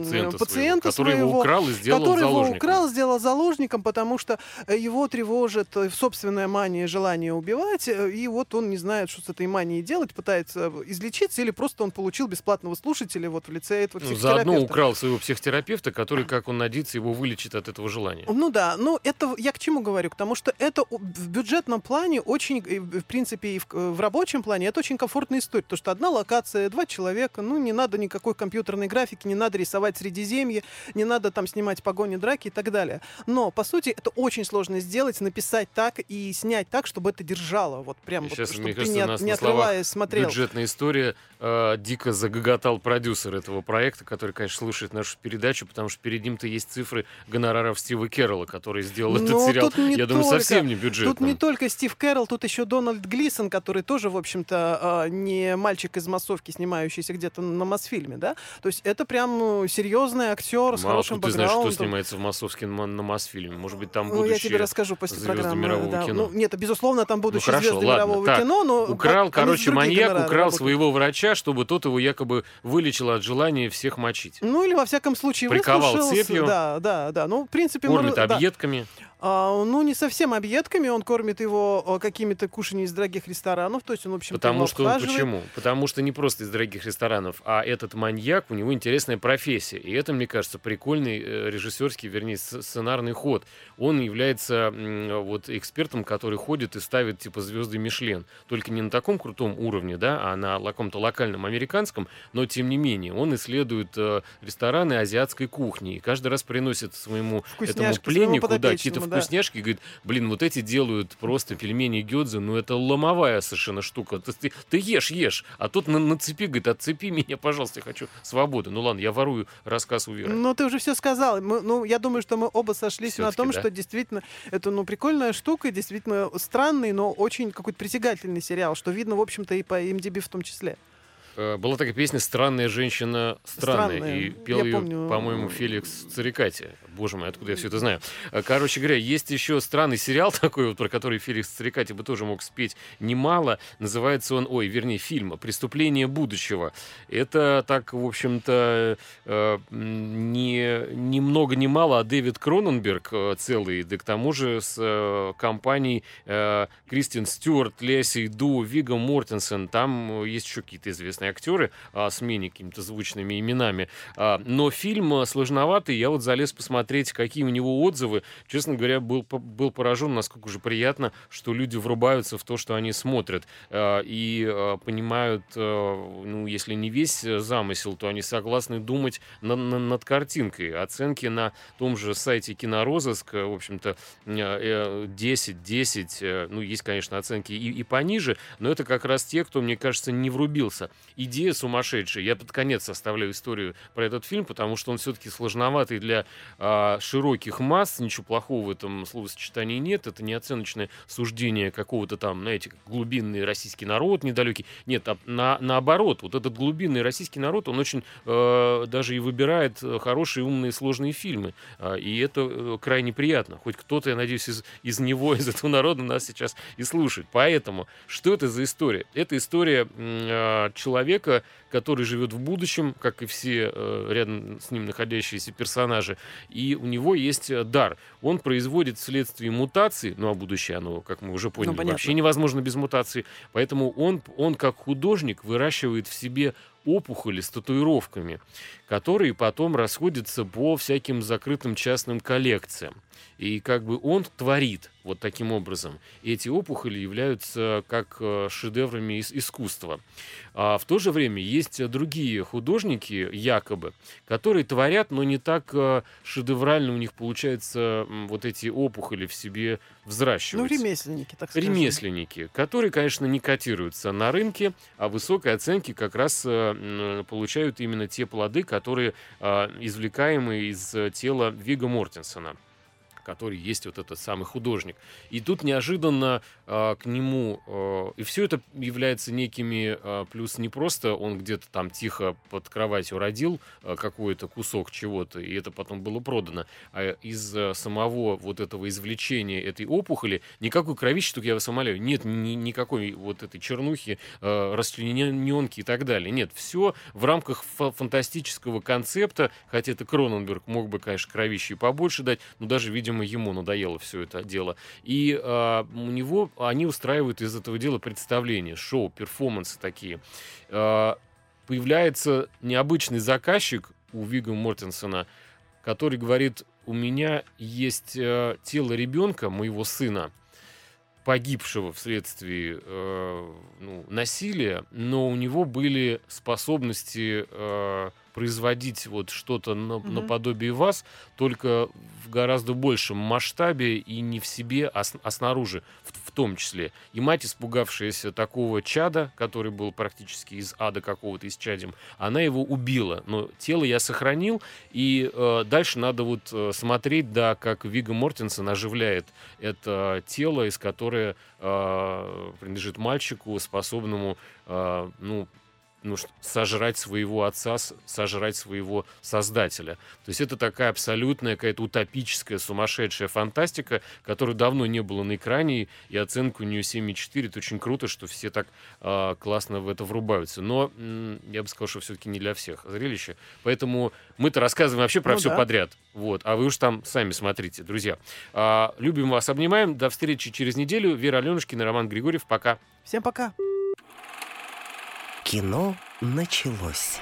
Пациента, пациента своего, который своего, его украл и сделал который его заложником. украл, сделал заложником, потому что э, его тревожит э, собственная мания, желание убивать, э, и вот он не знает, что с этой манией делать, пытается излечиться, или просто он получил бесплатного слушателя вот в лице этого Ну, заодно украл своего психотерапевта, который, как он надеется, его вылечит от этого желания. Ну да, ну это я к чему говорю? К тому, что это в бюджетном плане очень, и в принципе, и в, в рабочем плане это очень комфортная история. Потому что одна локация, два человека, ну не надо никакой компьютерной графики, не надо рисовать Средиземье, не надо там снимать погони, драки и так далее. Но, по сути, это очень сложно сделать, написать так и снять так, чтобы это держало. Вот прям вот, Сейчас, чтобы мне ты кажется, не, нас не отрываясь смотрел. Бюджетная история. Э, дико загоготал продюсер этого проекта, который, конечно, слушает нашу передачу, потому что перед ним-то есть цифры гонораров Стива Керролла, который сделал этот Но сериал. тут не Я думаю, только. совсем не бюджетным. Тут не только Стив Кэрролл, тут еще Дональд Глисон, который тоже, в общем-то, а, не мальчик из массовки, снимающийся где-то на Мосфильме, да? То есть это прям ну, серьезный актер с Мало хорошим откуда ты знаешь, кто снимается в массовском на, на Мосфильме. Может быть, там Ну, я тебе расскажу после программы. мирового да. кино. Ну, нет, безусловно, там будущие хорошо, звезды ладно, мирового так, кино, но Украл, с короче, маньяк украл работают. своего врача, чтобы тот его якобы вылечил от желания всех мочить. Ну, или, во всяком случае, Приковал цепью. Да, да, да. Ну, в принципе, мы Кормит ра- да. А, ну, не совсем объедками, он кормит его а, какими-то кушаньями из дорогих ресторанов, то есть он, в общем-то, Потому что почему? Потому что не просто из дорогих ресторанов, а этот маньяк, у него интересная профессия. И это, мне кажется, прикольный э, режиссерский, вернее, сценарный ход. Он является вот экспертом, который ходит и ставит типа звезды Мишлен. Только не на таком крутом уровне, да, а на каком-то локальном американском, но тем не менее он исследует э, рестораны азиатской кухни. И каждый раз приносит своему этому пленнику да, какие-то да. вкусняшки и говорит, блин, вот эти делают просто пельмени гёдзе, ну это ломовая совершенно штука. Ты, ты- ты ешь, ешь, а тут на, на цепи, говорит, отцепи меня, пожалуйста, я хочу свободы. Ну ладно, я ворую рассказ у Веры. Ну, ты уже все сказал. Мы- ну, я думаю, что мы оба сошлись на Всё-таки, том, да? что действительно это, ну, прикольная штука, действительно странный, но очень какой-то притягательный сериал, что видно, в общем-то, и по MDB в том числе. Э, была такая песня «Странная женщина странная». Странная. И пел Я ее, помню. по-моему, Феликс Царикати. Боже мой, откуда я все это знаю? Э, Короче говоря, есть еще странный сериал такой, вот, про который Феликс Царикати бы тоже мог спеть немало. Называется он, ой, вернее, фильм «Преступление будущего». Это так, в общем-то, э, не, ни много ни мало, а Дэвид Кроненберг э, целый, да к тому же с компанией Кристин Стюарт, Леси Ду, Вига Мортенсен. Там есть еще какие-то известные актеры а, с менее какими-то звучными именами. А, но фильм сложноватый. Я вот залез посмотреть, какие у него отзывы. Честно говоря, был, был поражен, насколько же приятно, что люди врубаются в то, что они смотрят. а, и а, понимают, а, ну, если не весь э, замысел, то они согласны думать на- на- над картинкой. Оценки на том же сайте Кинорозыск, э, в общем-то, э, э, 10, 10, э, ну, есть, конечно, оценки и, и пониже, но это как раз те, кто, мне кажется, не врубился. Идея сумасшедшая. Я под конец оставляю историю про этот фильм, потому что он все-таки сложноватый для а, широких масс. Ничего плохого в этом словосочетании нет. Это не оценочное суждение какого-то там, знаете, глубинный российский народ недалекий. Нет, а на, наоборот, вот этот глубинный российский народ, он очень э, даже и выбирает э, хорошие, умные, сложные фильмы. А, И это э, крайне приятно. Хоть кто-то, я надеюсь, из, из него, из этого народа нас сейчас и слушает. Поэтому, что это за история? Это история а, человека, который живет в будущем, как и все э, рядом с ним находящиеся персонажи, и у него есть э, дар. Он производит вследствие мутации, ну а будущее оно, как мы уже поняли, понятно. вообще невозможно без мутации, поэтому он, он как художник выращивает в себе опухоли с татуировками, которые потом расходятся по всяким закрытым частным коллекциям. И как бы он творит вот таким образом. Эти опухоли являются как э, шедеврами ис- искусства. А в то же время есть другие художники, якобы, которые творят, но не так э, шедеврально у них получается вот эти опухоли в себе Ну, взращивать. ремесленники, так сказать. Ремесленники, которые, конечно, не котируются на рынке, а высокой оценки как раз э, получают именно те плоды, которые э, извлекаемы из э, тела Вига Мортенсона который есть вот этот самый художник. И тут неожиданно э, к нему... э, и все это является некими... э, плюс не просто он где-то там тихо под кроватью родил э, какой-то кусок чего-то, и это потом было продано, а из э, самого вот этого извлечения этой опухоли никакой кровищи, я вас умоляю, нет ни- никакой вот этой чернухи, э, расчлененки и так далее. Нет, все в рамках фа- фантастического концепта, хотя это Кроненберг мог бы, конечно, кровищи побольше дать, но даже, видимо, ему надоело все это дело. И э, у него, они устраивают из этого дела представления, шоу, перформансы такие. Э, появляется необычный заказчик у Вига Мортенсона, который говорит, у меня есть э, тело ребенка, моего сына, погибшего вследствие э, ну, насилия, но у него были способности э, производить вот что-то на- Мгм. наподобие вас, только в гораздо большем масштабе и не в себе, а, с- а снаружи в, в том числе. И мать, испугавшаяся такого чада, который был практически из ада какого-то исчадием, она его убила. Но тело я сохранил, и э, дальше надо вот э, смотреть, да, как Вига Мортенсен оживляет это тело, из которое э, принадлежит мальчику, способному, э, ну, ну, сожрать своего отца, сожрать своего создателя. То есть это такая абсолютная какая-то утопическая, сумасшедшая фантастика, которой давно не было на экране, и оценка у нее 7,4. Это очень круто, что все так а, классно в это врубаются. Но м, я бы сказал, что все-таки не для всех зрелище. Поэтому мы-то рассказываем вообще про Ну все да. подряд. Вот. А вы уж там сами смотрите, друзья. А, любим вас, обнимаем. До встречи через неделю. Вера Аленушкина, Роман Григорьев. Пока. Всем пока. Кино началось.